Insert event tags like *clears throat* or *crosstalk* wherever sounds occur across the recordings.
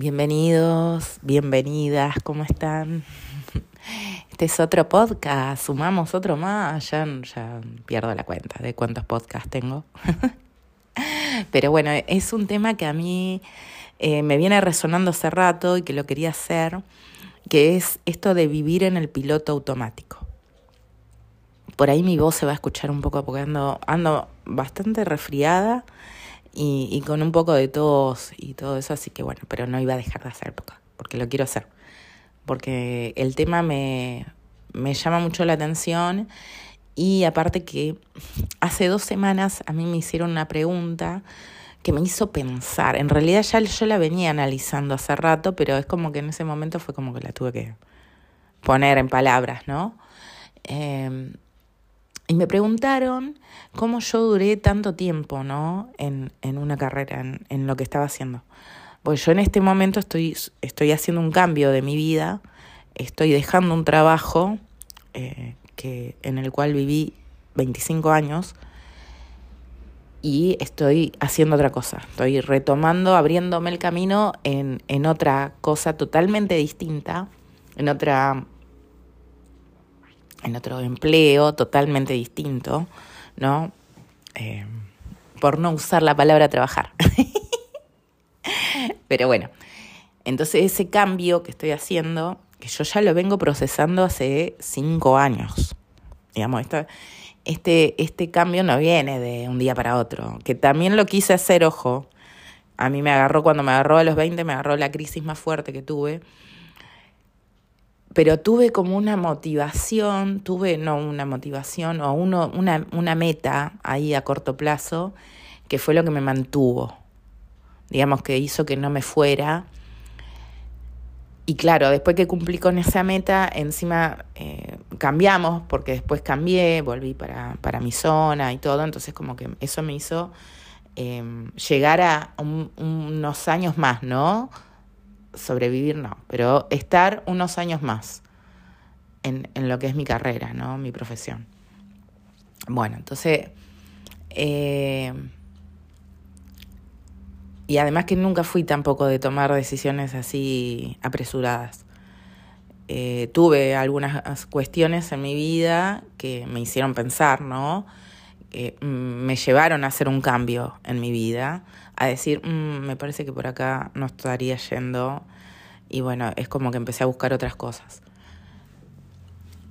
Bienvenidos, bienvenidas, ¿cómo están? Este es otro podcast, sumamos otro más, ya, ya pierdo la cuenta de cuántos podcasts tengo. *laughs* Pero bueno, es un tema que a mí eh, me viene resonando hace rato y que lo quería hacer, que es esto de vivir en el piloto automático. Por ahí mi voz se va a escuchar un poco porque ando, ando bastante resfriada y, y, con un poco de tos y todo eso, así que bueno, pero no iba a dejar de hacer porque lo quiero hacer, porque el tema me, me llama mucho la atención y aparte que hace dos semanas a mí me hicieron una pregunta que me hizo pensar, en realidad ya yo la venía analizando hace rato, pero es como que en ese momento fue como que la tuve que poner en palabras, ¿no? Eh, y me preguntaron cómo yo duré tanto tiempo, ¿no? En, en una carrera, en, en, lo que estaba haciendo. Pues yo en este momento estoy, estoy haciendo un cambio de mi vida, estoy dejando un trabajo eh, que, en el cual viví 25 años y estoy haciendo otra cosa. Estoy retomando, abriéndome el camino en, en otra cosa totalmente distinta, en otra en otro empleo totalmente distinto, ¿no? Eh, por no usar la palabra trabajar. *laughs* Pero bueno, entonces ese cambio que estoy haciendo, que yo ya lo vengo procesando hace cinco años, digamos, esto, este, este cambio no viene de un día para otro, que también lo quise hacer, ojo, a mí me agarró cuando me agarró a los 20, me agarró la crisis más fuerte que tuve, pero tuve como una motivación, tuve, no una motivación, o una, una meta ahí a corto plazo, que fue lo que me mantuvo, digamos que hizo que no me fuera. Y claro, después que cumplí con esa meta, encima eh, cambiamos, porque después cambié, volví para, para mi zona y todo, entonces como que eso me hizo eh, llegar a un, unos años más, ¿no? Sobrevivir no, pero estar unos años más en, en lo que es mi carrera, ¿no? Mi profesión. Bueno, entonces... Eh, y además que nunca fui tampoco de tomar decisiones así apresuradas. Eh, tuve algunas cuestiones en mi vida que me hicieron pensar, ¿no? Eh, me llevaron a hacer un cambio en mi vida, a decir, mmm, me parece que por acá no estaría yendo. Y bueno, es como que empecé a buscar otras cosas.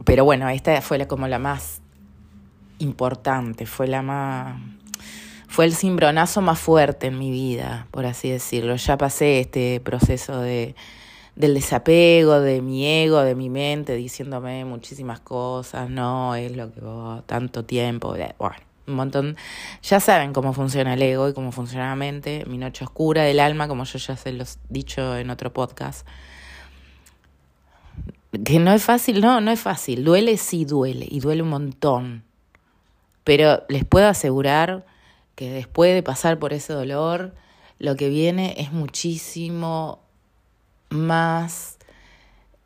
Pero bueno, esta fue la, como la más importante, fue la más... Fue el cimbronazo más fuerte en mi vida, por así decirlo. Ya pasé este proceso de, del desapego, de mi ego, de mi mente, diciéndome muchísimas cosas, no, es lo que vos, tanto tiempo, bueno, un montón. Ya saben cómo funciona el ego y cómo funciona la mente, mi noche oscura del alma, como yo ya se los he dicho en otro podcast. Que no es fácil, no, no es fácil. Duele, sí duele, y duele un montón. Pero les puedo asegurar que después de pasar por ese dolor, lo que viene es muchísimo más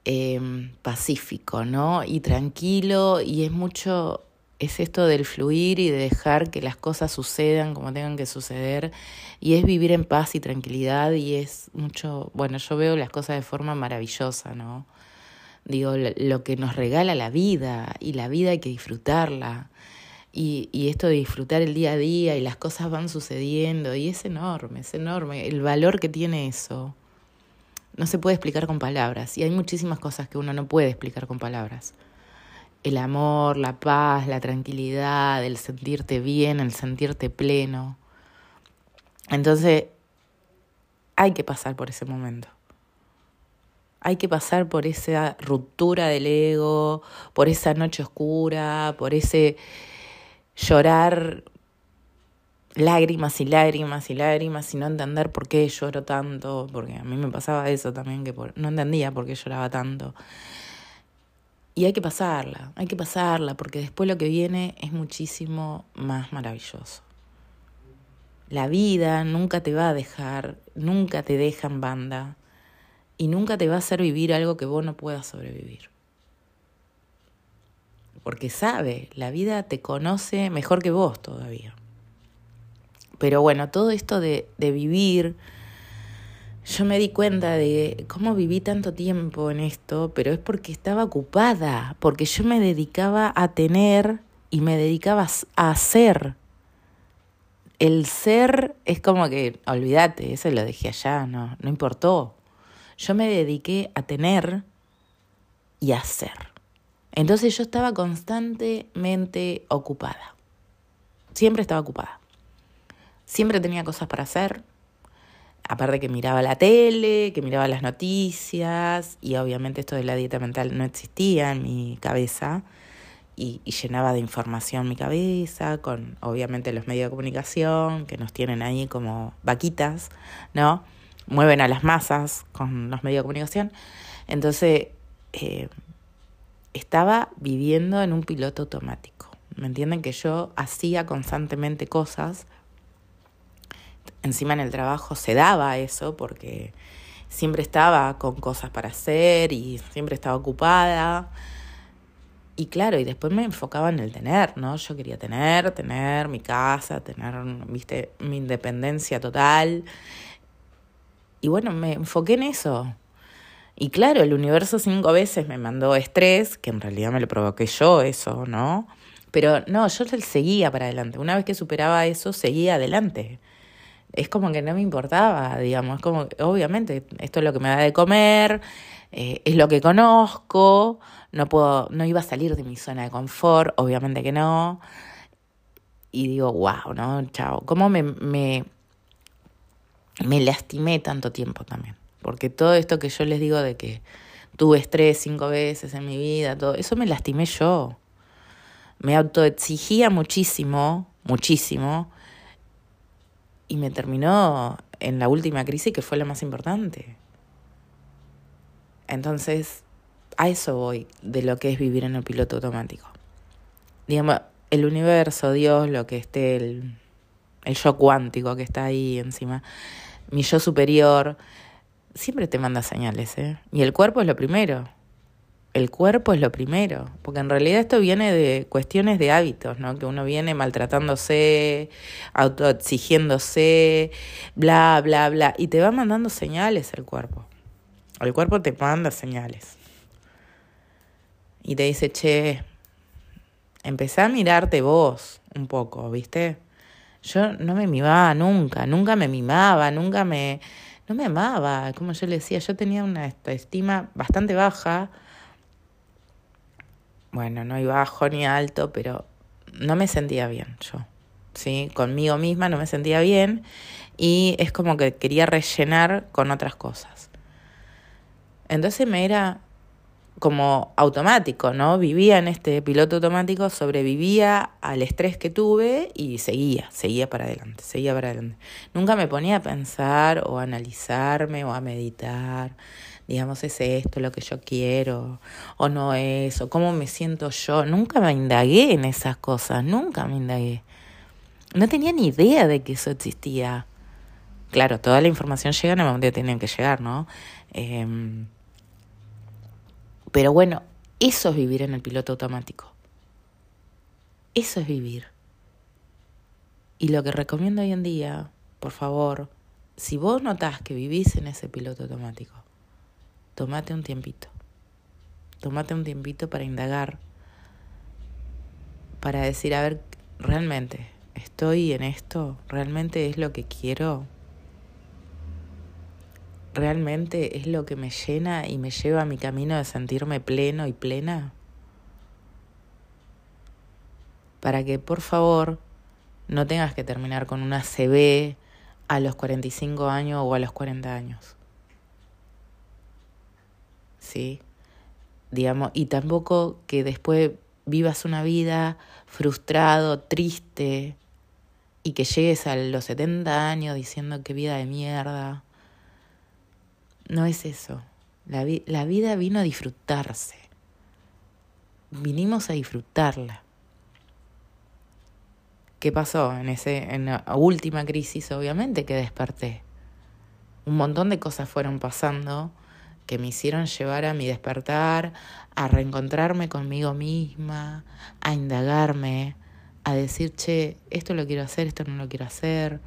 eh, pacífico, ¿no? Y tranquilo, y es mucho es esto del fluir y de dejar que las cosas sucedan como tengan que suceder y es vivir en paz y tranquilidad y es mucho, bueno, yo veo las cosas de forma maravillosa, ¿no? Digo, lo que nos regala la vida y la vida hay que disfrutarla. Y, y esto de disfrutar el día a día y las cosas van sucediendo y es enorme, es enorme. El valor que tiene eso no se puede explicar con palabras y hay muchísimas cosas que uno no puede explicar con palabras el amor, la paz, la tranquilidad, el sentirte bien, el sentirte pleno. Entonces, hay que pasar por ese momento. Hay que pasar por esa ruptura del ego, por esa noche oscura, por ese llorar lágrimas y lágrimas y lágrimas y no entender por qué lloro tanto, porque a mí me pasaba eso también, que no entendía por qué lloraba tanto. Y hay que pasarla, hay que pasarla, porque después lo que viene es muchísimo más maravilloso. La vida nunca te va a dejar, nunca te deja en banda y nunca te va a hacer vivir algo que vos no puedas sobrevivir. Porque sabe, la vida te conoce mejor que vos todavía. Pero bueno, todo esto de, de vivir yo me di cuenta de cómo viví tanto tiempo en esto, pero es porque estaba ocupada, porque yo me dedicaba a tener y me dedicaba a hacer. El ser es como que, olvídate, eso lo dejé allá, no, no importó. Yo me dediqué a tener y a hacer. Entonces yo estaba constantemente ocupada. Siempre estaba ocupada. Siempre tenía cosas para hacer, aparte que miraba la tele, que miraba las noticias, y obviamente esto de la dieta mental no existía en mi cabeza, y, llenaba de información mi cabeza, con obviamente los medios de comunicación, que nos tienen ahí como vaquitas, ¿no? Mueven a las masas con los medios de comunicación. Entonces, eh, estaba viviendo en un piloto automático. ¿Me entienden? Que yo hacía constantemente cosas encima en el trabajo se daba eso porque siempre estaba con cosas para hacer y siempre estaba ocupada. Y claro, y después me enfocaba en el tener, ¿no? Yo quería tener, tener mi casa, tener, viste, mi independencia total. Y bueno, me enfoqué en eso. Y claro, el universo cinco veces me mandó estrés, que en realidad me lo provoqué yo eso, ¿no? Pero no, yo seguía para adelante. Una vez que superaba eso, seguía adelante es como que no me importaba, digamos, es como, obviamente, esto es lo que me da de comer, eh, es lo que conozco, no puedo, no iba a salir de mi zona de confort, obviamente que no. Y digo, wow, ¿no? Chao. ¿Cómo me, me, me lastimé tanto tiempo también? Porque todo esto que yo les digo de que tuve estrés cinco veces en mi vida, todo eso me lastimé yo. Me autoexigía muchísimo, muchísimo, y me terminó en la última crisis que fue la más importante. Entonces, a eso voy de lo que es vivir en el piloto automático. Digamos, el universo, Dios, lo que esté, el, el yo cuántico que está ahí encima, mi yo superior, siempre te manda señales, ¿eh? Y el cuerpo es lo primero el cuerpo es lo primero, porque en realidad esto viene de cuestiones de hábitos, ¿no? Que uno viene maltratándose, autoexigiéndose, bla, bla, bla, y te va mandando señales el cuerpo. El cuerpo te manda señales. Y te dice, che, empecé a mirarte vos un poco, ¿viste? Yo no me mimaba nunca, nunca me mimaba, nunca me... No me amaba, como yo le decía, yo tenía una estima bastante baja bueno, no iba bajo ni alto, pero no me sentía bien yo. ¿sí? Conmigo misma no me sentía bien y es como que quería rellenar con otras cosas. Entonces me era como automático, ¿no? Vivía en este piloto automático, sobrevivía al estrés que tuve y seguía, seguía para adelante, seguía para adelante. Nunca me ponía a pensar o a analizarme o a meditar digamos, es esto lo que yo quiero o no es, o cómo me siento yo. Nunca me indagué en esas cosas, nunca me indagué. No tenía ni idea de que eso existía. Claro, toda la información llega en el momento que tienen que llegar, ¿no? Em, pero bueno, eso es vivir en el piloto automático. Eso es vivir. Y lo que recomiendo hoy en día, por favor, si vos notás que vivís en ese piloto automático, tómate un tiempito. Tómate un tiempito para indagar, para decir, a ver, realmente, ¿estoy en esto? ¿Realmente es lo que quiero? ¿Realmente es lo que me llena y me lleva a mi camino de sentirme pleno y plena? Para que por favor no tengas que terminar con una CB a los 45 años o a los 40 años. ¿sí? Digamos, y tampoco que después vivas una vida frustrado, triste, y que llegues a los 70 años diciendo que vida de mierda. No es eso. La, vida vino a disfrutarse. Vinimos a disfrutarla. ¿Qué pasó en, ese, en la última crisis? Obviamente que desperté. Un montón de cosas fueron pasando que me hicieron llevar a mi despertar, a reencontrarme conmigo misma, a indagarme, a decir, che, esto lo quiero hacer, esto no lo quiero hacer,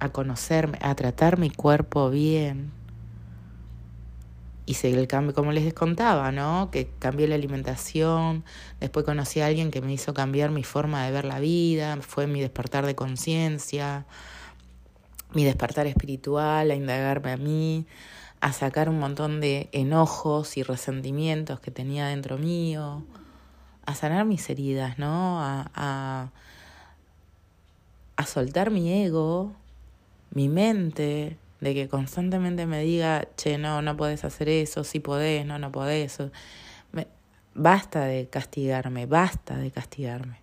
a conocerme, a tratar mi cuerpo bien, hice el cambio, como les contaba, ¿no? Que cambié la alimentación, después conocí a alguien que me hizo cambiar mi forma de ver la vida, fue mi despertar de conciencia, mi despertar espiritual, a indagarme a mí, a sacar un montón de enojos y resentimientos que tenía dentro mío, a sanar mis heridas, ¿no? A, a soltar mi ego, mi mente, de que constantemente me diga, che, no, no podés hacer eso, sí podés, no, no podés. basta de castigarme, basta de castigarme.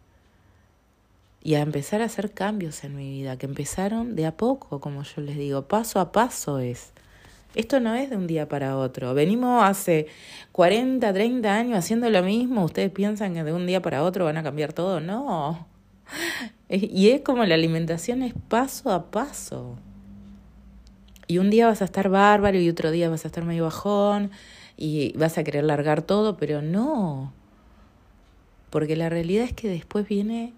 Y a empezar a hacer cambios en mi vida, que empezaron de a poco, como yo les digo, paso a paso es. Esto no es de un día para otro. Venimos hace 40, 30 años haciendo lo mismo. ¿Ustedes piensan que de un día para otro van a cambiar todo? No. *laughs* Y es como la alimentación es paso a paso. Y un día vas a estar bárbaro y otro día vas a estar medio bajón y vas a querer largar todo, pero no. Porque la realidad es que después viene,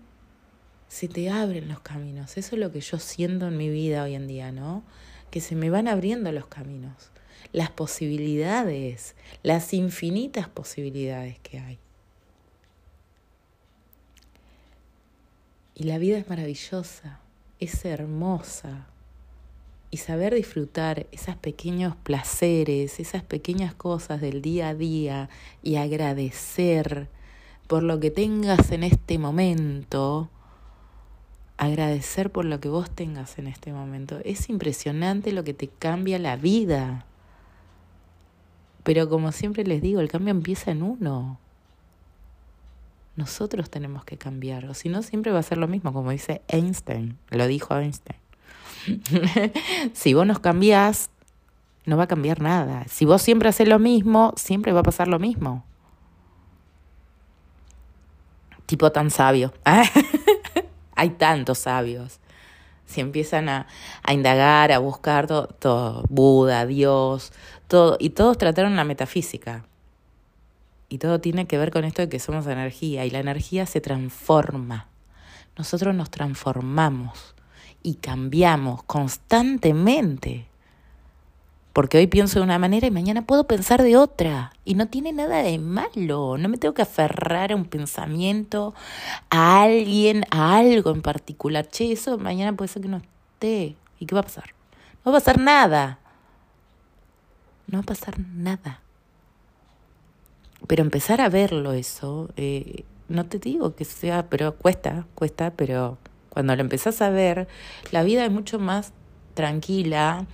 se te abren los caminos. Eso es lo que yo siento en mi vida hoy en día, ¿no? Que se me van abriendo los caminos, las posibilidades, las infinitas posibilidades que hay. Y la vida es maravillosa, es hermosa y saber disfrutar esos pequeños placeres, esas pequeñas cosas del día a día y agradecer por lo que tengas en este momento, agradecer por lo que vos tengas en este momento. Es impresionante lo que te cambia la vida. Pero como siempre les digo, el cambio empieza en uno. Nosotros tenemos que cambiar, o si no siempre va a ser lo mismo, como dice Einstein, lo dijo Einstein. *laughs* si vos nos cambiás, no va a cambiar nada. Si vos siempre haces lo mismo, siempre va a pasar lo mismo. Tipo tan sabio. *laughs* Hay tantos sabios. Si empiezan a, a indagar, a buscar todo, todo, Buda, Dios, todo, y todos trataron la metafísica. Y todo tiene que ver con esto de que somos energía y la energía se transforma. Nosotros nos transformamos y cambiamos constantemente. Porque hoy pienso de una manera y mañana puedo pensar de otra. Y no tiene nada de malo. No me tengo que aferrar a un pensamiento, a alguien, a algo en particular. Che, eso mañana puede ser que no esté. ¿Y qué va a pasar? No va a pasar nada. No va a pasar nada. Pero empezar a verlo eso, eh, no te digo que sea, pero cuesta, cuesta, pero cuando lo empezás a ver, la vida es mucho más tranquila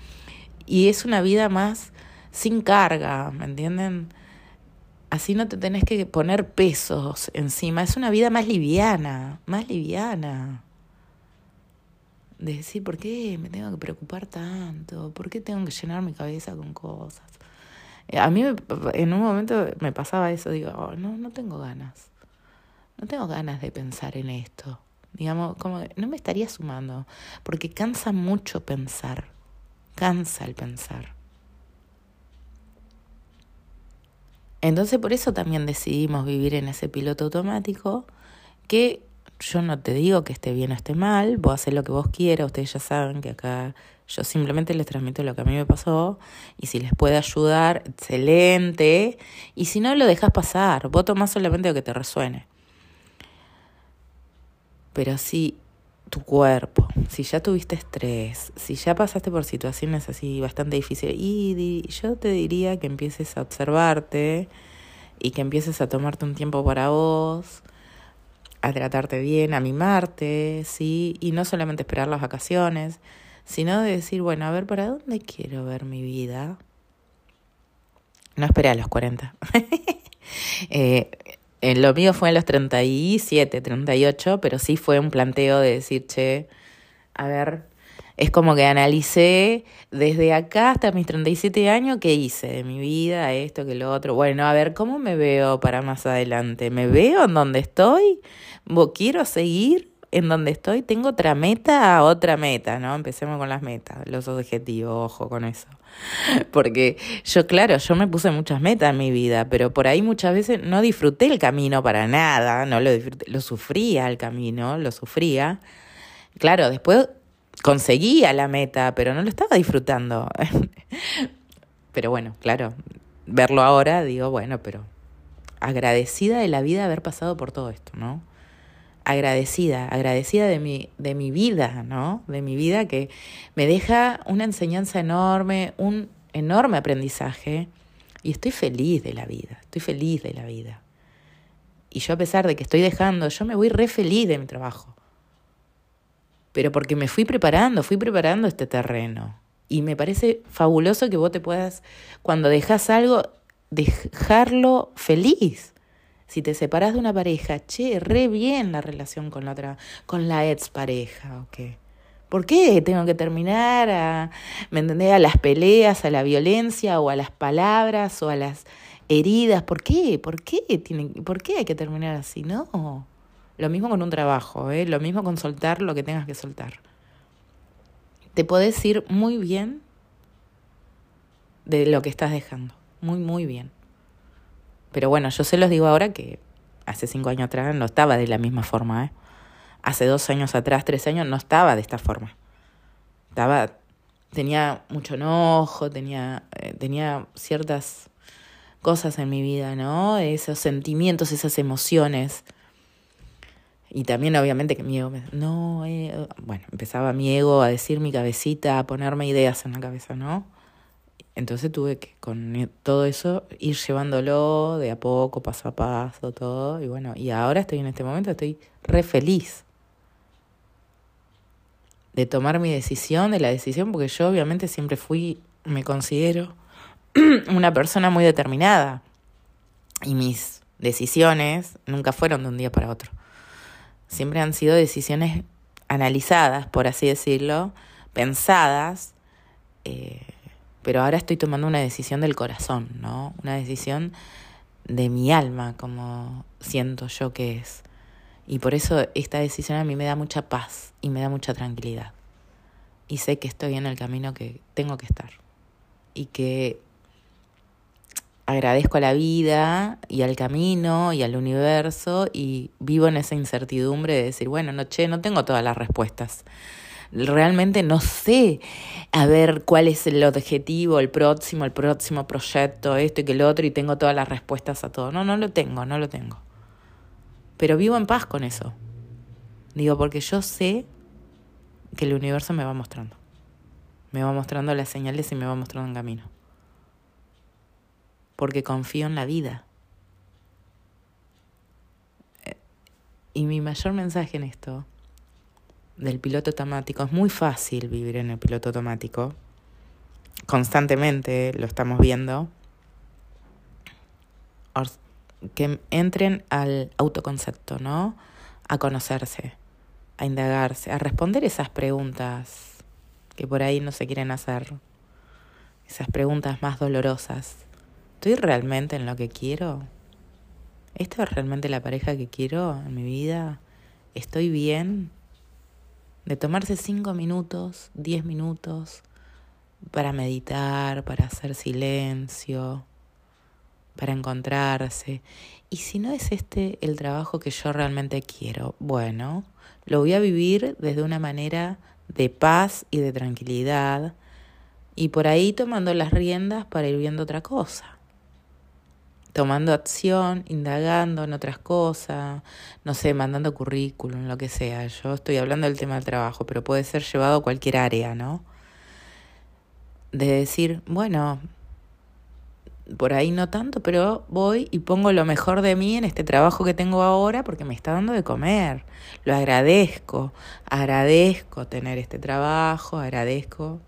y es una vida más sin carga, ¿me entienden? Así no te tenés que poner pesos encima, es una vida más liviana, más liviana. De decir, ¿por qué me tengo que preocupar tanto? ¿Por qué tengo que llenar mi cabeza con cosas? Eh, a mí en un momento me pasaba eso, digo, oh, no, no tengo ganas. No tengo ganas de pensar en esto. Digamos, como no me estaría sumando, porque cansa mucho pensar, cansa el pensar. Entonces por eso también decidimos vivir en ese piloto automático que yo no te digo que esté bien o esté mal, vos haces lo que vos quieras, ustedes ya saben que acá yo simplemente les transmito lo que a mí me pasó y si les puede ayudar, excelente, y si no lo dejas pasar, vos tomás solamente lo que te resuene. Pero si tu cuerpo, si ya tuviste estrés, si ya pasaste por situaciones así bastante difíciles, y yo te diría que empieces a observarte y que empieces a tomarte un tiempo para vos, a tratarte bien, a mimarte, ¿sí? Y no solamente esperar las vacaciones, sino de decir, bueno, a ver, ¿para dónde quiero ver mi vida? No esperé a los 40. *laughs* eh, eh, lo mío fue en los 37, 38, pero sí fue un planteo de decir, che, a ver, es como que analicé desde acá hasta mis 37 años qué hice de mi vida, esto, que lo otro. Bueno, a ver, ¿cómo me veo para más adelante? ¿Me veo en donde estoy? ¿Quiero seguir? En donde estoy, tengo otra meta, otra meta, ¿no? Empecemos con las metas, los objetivos, ojo con eso. *laughs* Porque yo, claro, yo me puse muchas metas en mi vida, pero por ahí muchas veces no disfruté el camino para nada, no lo disfruté, lo sufría el camino, lo sufría. Claro, después conseguía la meta, pero no lo estaba disfrutando. *laughs* pero bueno, claro, verlo ahora, digo, bueno, pero agradecida de la vida haber pasado por todo esto, ¿no? Agradecida, agradecida de mi, de mi vida, ¿no? De mi vida que me deja una enseñanza enorme, un enorme aprendizaje y estoy feliz de la vida, estoy feliz de la vida. Y yo a pesar de que estoy dejando, yo me voy re feliz de mi trabajo. Pero porque me fui preparando, fui preparando este terreno. Y me parece fabuloso que vos te puedas, cuando dejas algo, dejarlo feliz. Si te separas de una pareja, che, re bien la relación con la otra, con la ex pareja, ¿o qué? ¿Por qué tengo que terminar a, me entendés, a las peleas, a la violencia o a las palabras o a las heridas? ¿Por qué? ¿Por qué, tiene, ¿Por qué hay que terminar así? No. Lo mismo con un trabajo, ¿eh? lo mismo con soltar lo que tengas que soltar. Te podés ir muy bien de lo que estás dejando. Muy, muy bien. Pero bueno, yo se los digo ahora que hace cinco años atrás no estaba de la misma forma, ¿eh? hace dos años atrás, tres años, no estaba de esta forma. Estaba, tenía mucho enojo, tenía, eh, tenía ciertas cosas en mi vida, ¿no? Esos sentimientos, esas emociones. Y también obviamente que mi ego, no, eh, bueno, empezaba mi ego a decir mi cabecita, a ponerme ideas en la cabeza, ¿no? Entonces tuve que con todo eso ir llevándolo de a poco, paso a paso, todo. Y bueno, y ahora estoy en este momento, estoy re feliz de tomar mi decisión, de la decisión, porque yo obviamente siempre fui, me considero *clears throat* una persona muy determinada. Y mis decisiones nunca fueron de un día para otro. Siempre han sido decisiones analizadas, por así decirlo, pensadas, eh, pero ahora estoy tomando una decisión del corazón, ¿no? Una decisión de mi alma, como siento yo que es. Y por eso esta decisión a mí me da mucha paz y me da mucha tranquilidad. Y sé que estoy en el camino que tengo que estar. Y que agradezco a la vida y al camino y al universo y vivo en esa incertidumbre de decir, bueno, no, che, no tengo todas las respuestas. Realmente no sé a ver cuál es el objetivo, el próximo, el próximo proyecto, esto y que el otro, y tengo todas las respuestas a todo. No, no lo tengo, no lo tengo. Pero vivo en paz con eso. Digo, porque yo sé que el universo me va mostrando. Me va mostrando las señales y me va mostrando un camino. Porque confío en la vida. Eh, y mi mayor mensaje en esto del piloto automático es muy fácil vivir en el piloto automático. Constantemente lo estamos viendo que entren al autoconcepto, ¿no? A conocerse, a indagarse, a responder esas preguntas que por ahí no se quieren hacer, esas preguntas más dolorosas. ¿Estoy realmente en lo que quiero? ¿Esta es realmente la pareja que quiero en mi vida? ¿Estoy bien? De tomarse cinco minutos, diez minutos para meditar, para hacer silencio, para encontrarse. Y si no es este el trabajo que yo realmente quiero, bueno, lo voy a vivir desde una manera de paz y de tranquilidad y por ahí tomando las riendas para ir viendo otra cosa. Tomando acción, indagando en otras cosas, no sé, mandando currículum, lo que sea. Yo estoy hablando del tema del trabajo, pero puede ser llevado a cualquier área, ¿no? De decir, bueno, por ahí no tanto, pero voy y pongo lo mejor de mí en este trabajo que tengo ahora porque me está dando de comer. Lo agradezco, agradezco tener este trabajo, agradezco,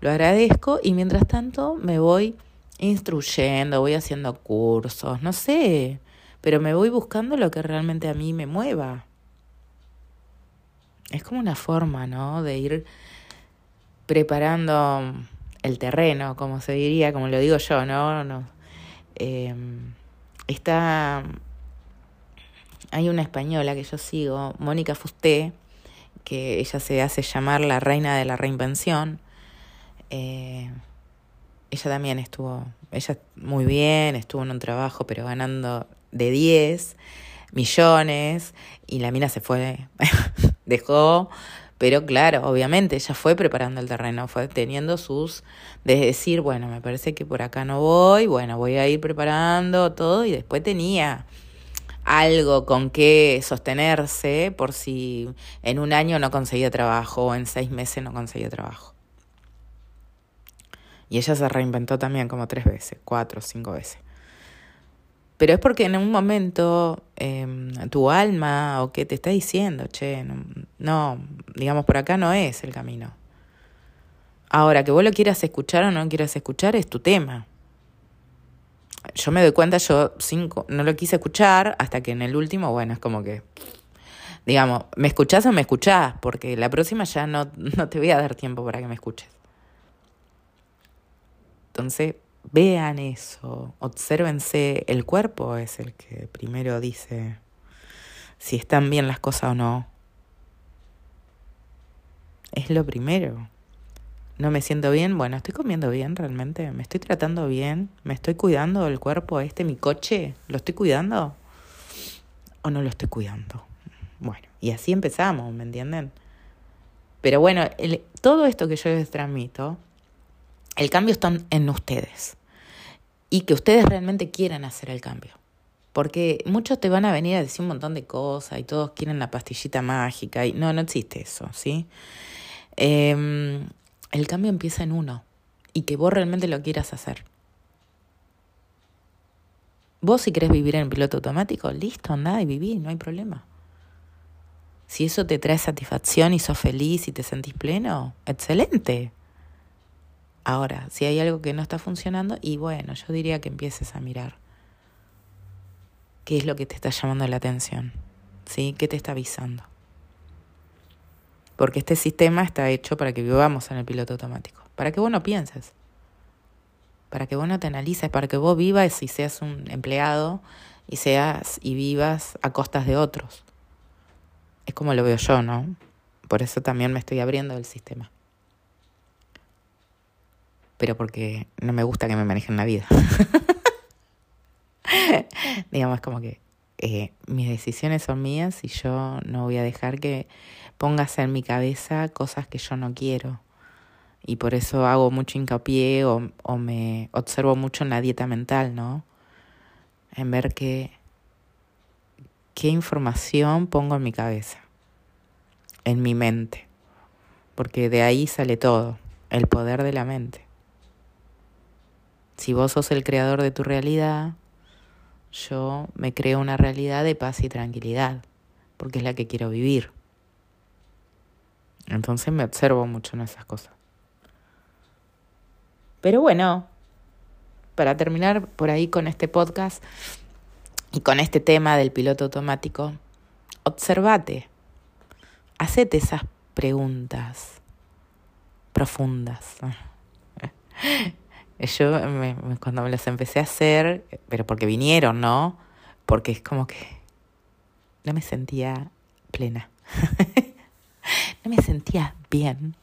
lo agradezco y mientras tanto me voy instruyendo, voy haciendo cursos, no sé, pero me voy buscando lo que realmente a mí me mueva. Es como una forma, ¿no? De ir preparando el terreno, como se diría, como lo digo yo, ¿no? eh, está. Hay una española que yo sigo, Mónica Fusté, que ella se hace llamar la reina de la reinvención. Eh, ella también estuvo, ella muy bien, estuvo en un trabajo, pero ganando de 10 millones, y la mina se fue, *laughs* dejó Pero claro, obviamente ella fue preparando el terreno, fue teniendo sus, de decir, bueno, me parece que por acá no voy, bueno, voy a ir preparando todo y después tenía algo con que sostenerse por si en un año no conseguía trabajo o en seis meses no conseguía trabajo. Y ella se reinventó también como tres veces, cuatro, cinco veces. Pero es porque en un momento em, tu alma o qué te está diciendo, che, no, digamos, por acá no es el camino. Ahora, que vos lo quieras escuchar o no quieras escuchar es tu tema. Yo me doy cuenta, yo cinco, no lo quise escuchar hasta que en el último, bueno, es como que, digamos, ¿me escuchás o me escuchás? Porque la próxima ya no, no te voy a dar tiempo para que me escuches. Entonces, vean eso, obsérvense, el cuerpo es el que primero dice si están bien las cosas o no. Es lo primero. No me siento bien, bueno, estoy comiendo bien realmente, me estoy tratando bien, me estoy cuidando el cuerpo este, mi coche, ¿lo estoy cuidando? ¿O no lo estoy cuidando? Bueno, y así empezamos, ¿me entienden? Pero bueno, todo esto que yo les transmito, el cambio está en ustedes y que ustedes realmente quieran hacer el cambio. Porque muchos te van a venir a decir un montón de cosas y todos quieren la pastillita mágica y no, no existe eso, ¿sí? Em, el cambio empieza en uno y que vos realmente lo quieras hacer. Vos si querés vivir en piloto automático, listo, andá y viví, no hay problema. Si eso te trae satisfacción y sos feliz y te sentís pleno, excelente. Ahora, si hay algo que no está funcionando, y bueno, yo diría que empieces a mirar qué es lo que te está llamando la atención, ¿sí? ¿Qué te está avisando? Porque este sistema está hecho para que vivamos en el piloto automático, para que vos no pienses, para que vos no te analices, para que vos vivas y seas un empleado y seas y vivas a costas de otros. Es como lo veo yo, ¿no? Por eso también me estoy abriendo del sistema pero porque no me gusta que me manejen la vida. *laughs* Digamos, como que eh, mis decisiones son mías y yo no voy a dejar que pongas en mi cabeza cosas que yo no quiero. Y por eso hago mucho hincapié o, o me observo mucho en la dieta mental, ¿no? En ver qué, qué información pongo en mi cabeza, en mi mente. Porque de ahí sale todo, el poder de la mente. Si vos sos el creador de tu realidad, yo me creo una realidad de paz y tranquilidad, porque es la que quiero vivir. Entonces me observo mucho en esas cosas. Pero bueno, para terminar por ahí con este podcast y con este tema del piloto automático, observate, hacete esas preguntas profundas. *laughs* Yo cuando me las empecé a hacer, pero porque vinieron, ¿no? Porque es como que no me sentía plena. *laughs* no me sentía bien.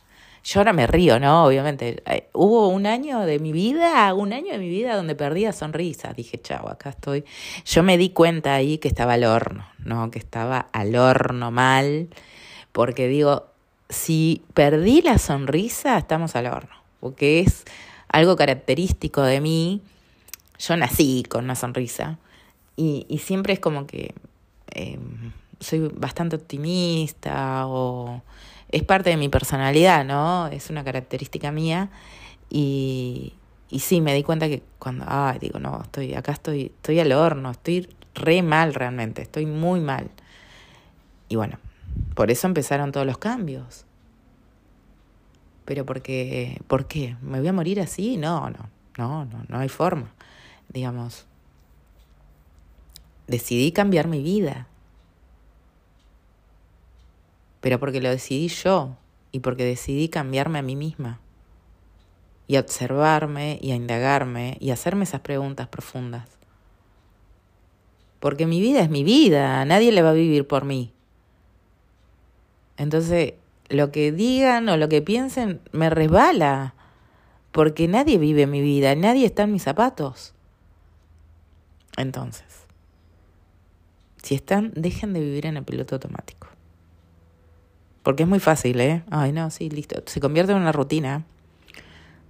Yo ahora me río, ¿no? Obviamente. Hubo un año de mi vida, un año de mi vida donde perdía sonrisa. Dije, chao, acá estoy. Yo me di cuenta ahí que estaba al horno, ¿no? Que estaba al horno mal. Porque digo, si perdí la sonrisa, estamos al horno. Porque es algo característico de mí. Yo nací con una sonrisa y, siempre es como que em, soy bastante optimista o es parte de mi personalidad, ¿no? Es una característica mía y, y sí, me di cuenta que cuando, ay, digo, no, estoy acá estoy, estoy al horno, estoy re mal realmente, estoy muy mal. Y bueno, por eso empezaron todos los cambios. Pero porque, ¿por qué? ¿Me voy a morir así? No, no, no, no, no hay forma. Digamos, decidí cambiar mi vida. Pero porque lo decidí yo y porque decidí cambiarme a mí misma. Y a observarme y a indagarme y a hacerme esas preguntas profundas. Porque mi vida es mi vida, nadie le va a vivir por mí. Entonces, lo que digan o lo que piensen me resbala, porque nadie vive mi vida, nadie está en mis zapatos. Entonces, si están, dejen de vivir en el piloto automático. Porque es muy fácil, ¿eh? Ay, no, sí, listo. Se convierte en una rutina.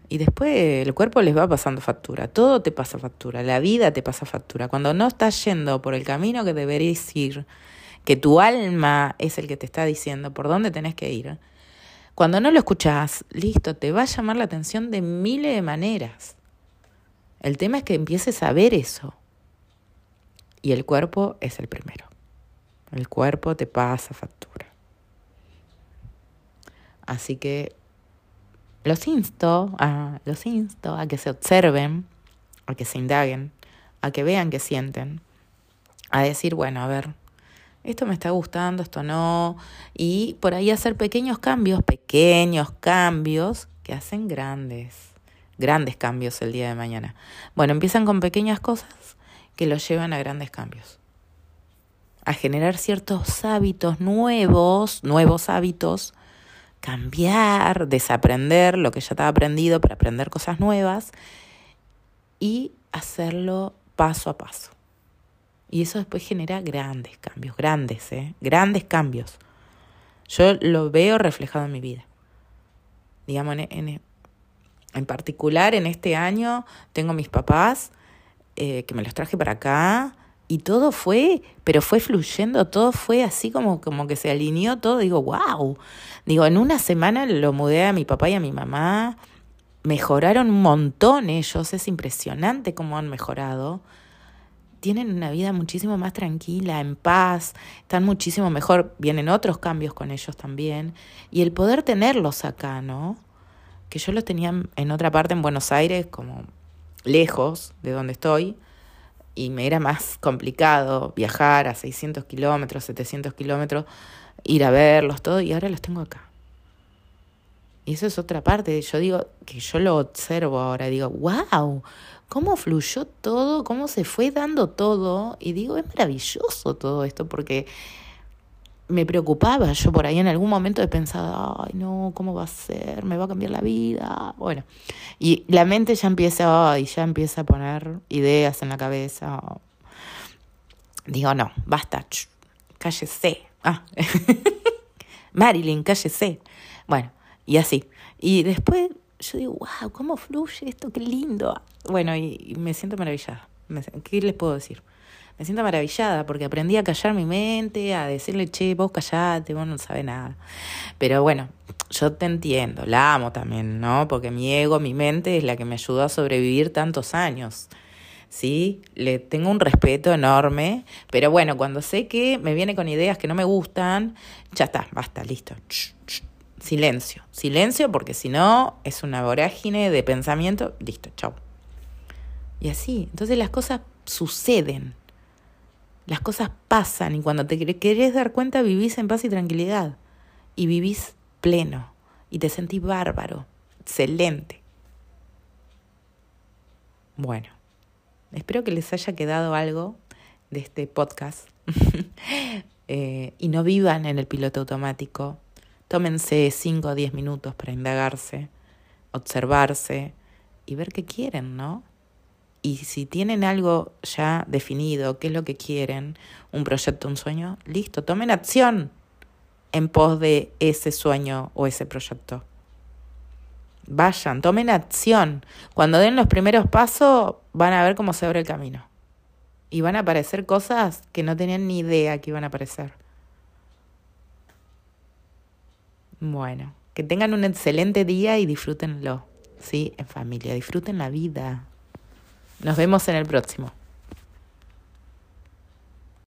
Y después el cuerpo les va pasando factura. Todo te pasa factura. La vida te pasa factura. Cuando no estás yendo por el camino que deberías ir, que tu alma es el que te está diciendo por dónde tenés que ir, cuando no lo escuchás, listo, te va a llamar la atención de miles de maneras. El tema es que empieces a ver eso. Y el cuerpo es el primero. El cuerpo te pasa factura. Así que los insto, a, insto a que se observen, a que se indaguen, a que vean que sienten, a decir, bueno, a ver, esto me está gustando, esto no, y por ahí hacer pequeños cambios, pequeños cambios que hacen grandes, grandes cambios el día de mañana. Bueno, empiezan con pequeñas cosas que los llevan a grandes cambios, a generar ciertos hábitos nuevos, nuevos hábitos cambiar, desaprender lo que ya estaba aprendido para aprender cosas nuevas y hacerlo paso a paso. Y eso después genera grandes cambios, grandes, ¿eh? Grandes cambios. Yo lo veo reflejado en mi vida. Digamos, en, en, en particular en este año tengo mis papás eh, que me los traje para acá y todo fue, pero fue fluyendo, todo fue así como, como que se alineó todo. Digo, wow. Digo, en una semana lo mudé a mi papá y a mi mamá. Mejoraron un montón ellos, es impresionante cómo han mejorado. Tienen una vida muchísimo más tranquila, en paz, están muchísimo mejor. Vienen otros cambios con ellos también. Y el poder tenerlos acá, ¿no? Que yo los tenía en otra parte, en Buenos Aires, como lejos de donde estoy y me era más complicado viajar a 600 kilómetros, 700 kilómetros, ir a verlos, todo, y ahora los tengo acá. Y eso es otra parte, yo digo que yo lo observo ahora, digo, wow, cómo fluyó todo, cómo se fue dando todo, y digo, es maravilloso todo esto, porque me preocupaba, yo por ahí en algún momento he pensado, ay no, ¿cómo va a ser? ¿Me va a cambiar la vida? Bueno, y la mente ya empieza, y ya empieza a poner ideas en la cabeza. Digo, no, basta, cállese. Ah. *laughs* Marilyn, cállese. Bueno, y así. Y después yo digo, wow, ¿cómo fluye esto? Qué lindo. Bueno, y, me siento maravillada. ¿Qué les puedo decir? me siento maravillada porque aprendí a callar mi mente, a decirle, che, vos callate, vos no sabes nada. Pero bueno, yo te entiendo, la amo también, ¿no? Porque mi ego, mi mente es la que me ayudó a sobrevivir tantos años. ¿Sí? Le tengo un respeto enorme, pero bueno, cuando sé que me viene con ideas que no me gustan, ya está, basta, listo. Silencio, silencio, porque si no es una vorágine de pensamiento, listo, chao. Y así, entonces las cosas suceden, las cosas pasan y cuando te querés dar cuenta vivís en paz y tranquilidad. Y vivís pleno. Y te sentís bárbaro. Excelente. Bueno, espero que les haya quedado algo de este podcast. *laughs* eh, y no vivan en el piloto automático. Tómense 5 o 10 minutos para indagarse, observarse y ver qué quieren, ¿no? Y si tienen algo ya definido, qué es lo que quieren, un proyecto, un sueño, listo, tomen acción en pos de ese sueño o ese proyecto. Vayan, tomen acción. Cuando den los primeros pasos, van a ver cómo se abre el camino. Y van a aparecer cosas que no tenían ni idea que iban a aparecer. Bueno, que tengan un excelente día y disfrútenlo. Sí, en familia, disfruten la vida. Nos vemos en el próximo.